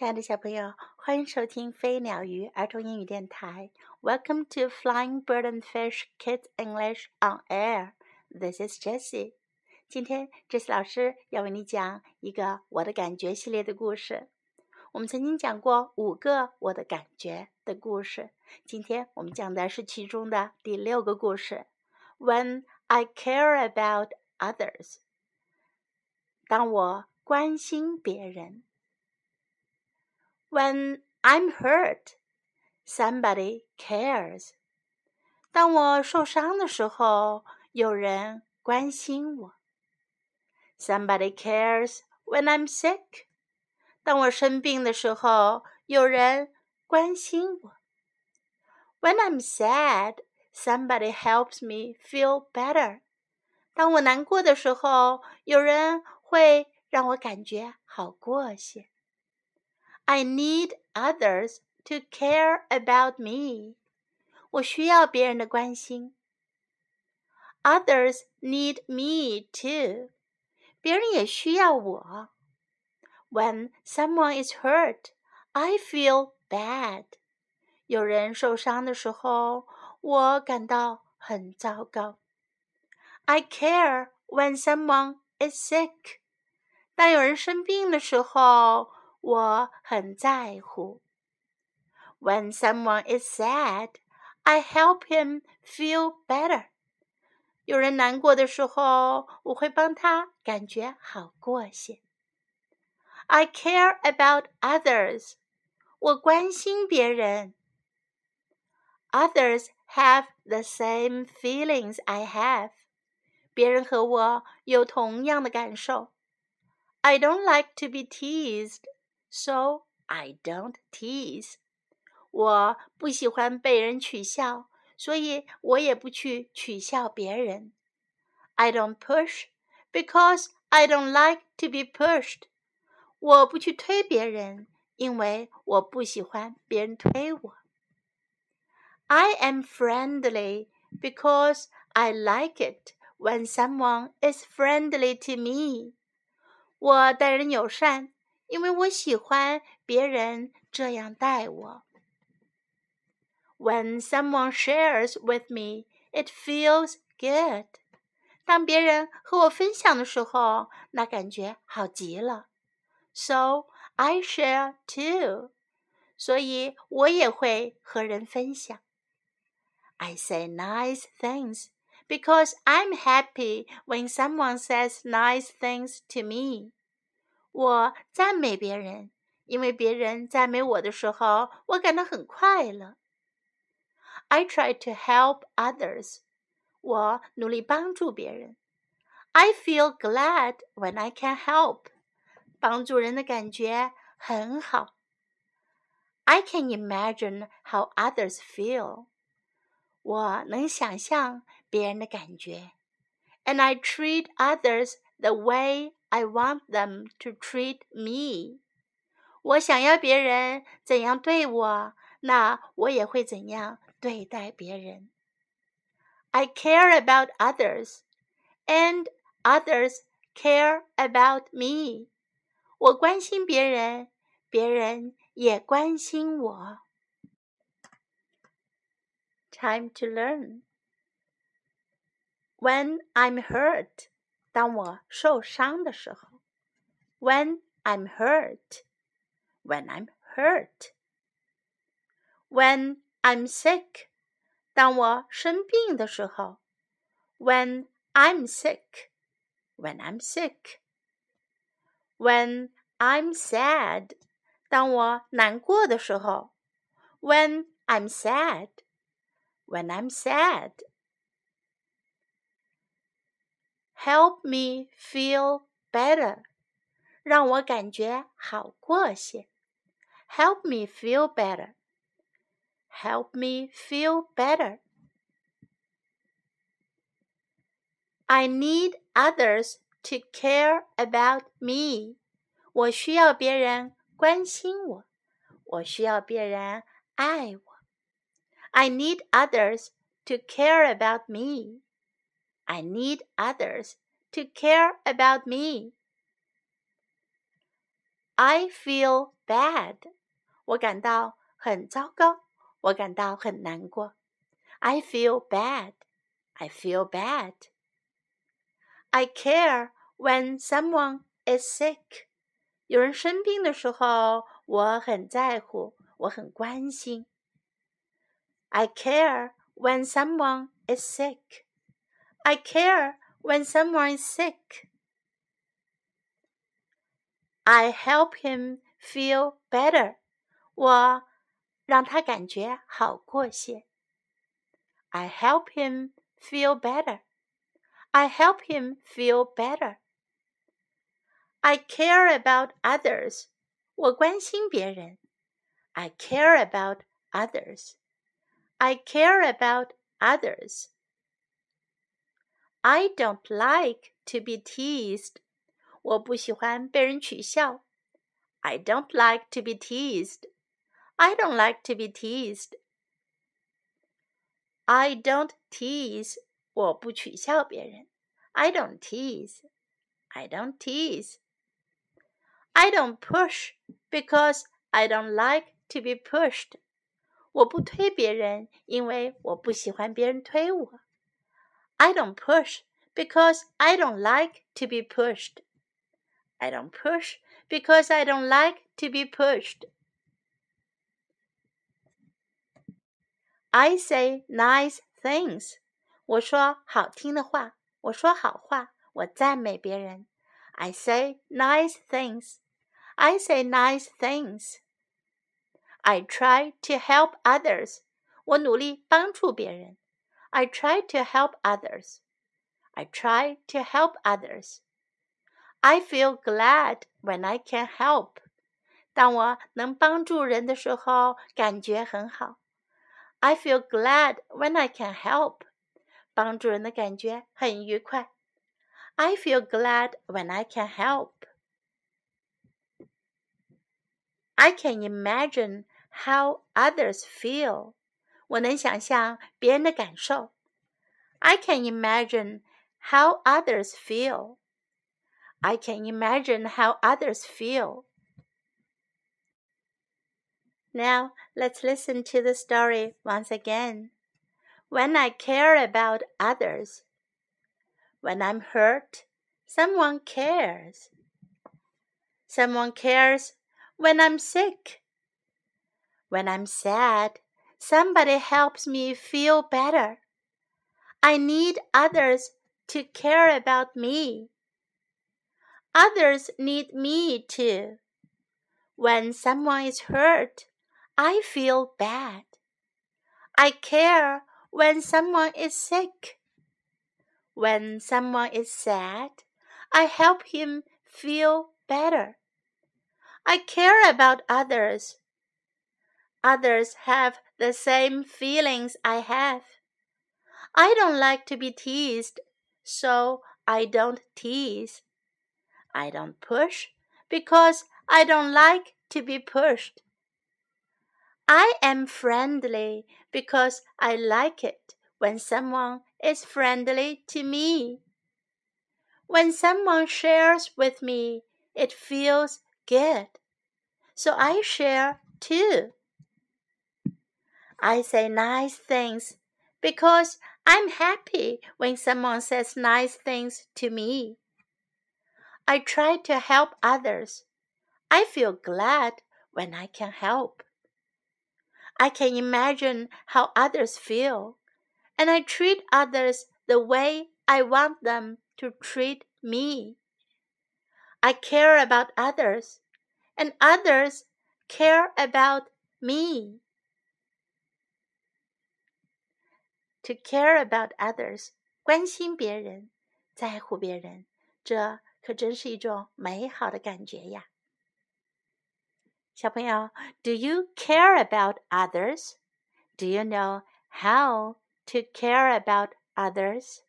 亲爱的小朋友，欢迎收听飞鸟鱼儿童英语电台。Welcome to Flying Bird and Fish Kids English on Air. This is Jessie. 今天，Jessie 老师要为你讲一个我的感觉系列的故事。我们曾经讲过五个我的感觉的故事，今天我们讲的是其中的第六个故事。When I care about others，当我关心别人。When I'm hurt, somebody cares. 当我受伤的时候，有人关心我。Somebody cares when I'm sick. 当我生病的时候，有人关心我。When I'm sad, somebody helps me feel better. 当我难过的时候，有人会让我感觉好过些。 I need others to care about me. 我需要别人的关心。Others need me too. 别人也需要我。When someone is hurt, I feel bad. 有人受伤的时候，我感到很糟糕。I care when someone is sick. 当有人生病的时候， 我很在乎。When someone is sad, I help him feel better. 有人难过的时候，我会帮他感觉好过些。I care about others. 我关心别人。Others have the same feelings I have. 别人和我有同样的感受。I don't like to be teased so I don't tease. 我不喜欢被人取笑，所以我也不去取笑别人。I don't push because I don't like to be pushed. 我不去推别人，因为我不喜欢别人推我。I am friendly because I like it when someone is friendly to me. 我待人友善， 因为我喜欢别人这样待我。When someone shares with me, it feels good. 当别人和我分享的时候，那感觉好极了。So I share too. 所以我也会和人分享。I say nice things because I'm happy when someone says nice things to me. 我赞美别人，因为别人赞美我的时候，我感到很快乐。I try to help others，我努力帮助别人。I feel glad when I can help，帮助人的感觉很好。I can imagine how others feel，我能想象别人的感觉。And I treat others the way I want them to treat me。我想要别人怎样对我，那我也会怎样对待别人。I care about others, and others care about me。我关心别人，别人也关心我。Time to learn. When I'm hurt. 当我受伤的时候，When I'm hurt, when I'm hurt, when I'm sick，当我生病的时候，When I'm sick, when I'm sick, when I'm sad，当我难过的时候，When I'm sad, when I'm sad。 Help me feel better，让我感觉好过些。Help me feel better. Help me feel better. I need others to care about me. 我需要别人关心我，我需要别人爱我。I need others to care about me. I need others to care about me. I feel bad. 我感到很糟糕，我感到很难过。I feel bad. I feel bad. I care when someone is sick. 有人生病的时候，我很在乎，我很关心。I care when someone is sick. I care when someone is sick. I help him feel better. 我让他感觉好过些。I help him feel better. I help him feel better. I care about others. 我关心别人。I care about others. I care about others. I don't like to be teased. 我不喜欢被人取笑。I don't like to be teased. I don't like to be teased. I don't tease. 我不取笑别人。I don't tease. I don't tease. I don't push because I don't like to be pushed. 我不推别人，因为我不喜欢别人推我。 I don't push because I don't like to be pushed. I don't push because I don't like to be pushed. I say nice things. 我说好听的话，我说好话，我赞美别人。I say nice things. I say nice things. I try to help others. 我努力帮助别人。 I try to help others. I try to help others. I feel glad when I can help. 当我能帮助人的时候，感觉很好。I feel glad when I can help. 帮助人的感觉很愉快。I feel glad when I can help. I can imagine how others feel. 我能想象别人的感受。I can imagine how others feel. I can imagine how others feel. Now let's listen to the story once again. When I care about others, when I'm hurt, someone cares. Someone cares when I'm sick. When I'm sad, somebody helps me feel better. I need others to care about me. Others need me too. When someone is hurt, I feel bad. I care when someone is sick. When someone is sad, I help him feel better. I care about others. Others have the same feelings I have. I don't like to be teased, so I don't tease. I don't push because I don't like to be pushed. I am friendly because I like it when someone is friendly to me. When someone shares with me, it feels good. So I share too. I say nice things because I'm happy when someone says nice things to me. I try to help others. I feel glad when I can help. I can imagine how others feel, and I treat others the way I want them to treat me. I care about others, and others care about me. To care about others，关心别人，在乎别人，这可真是一种美好的感觉呀。小朋友，Do you care about others? Do you know how to care about others?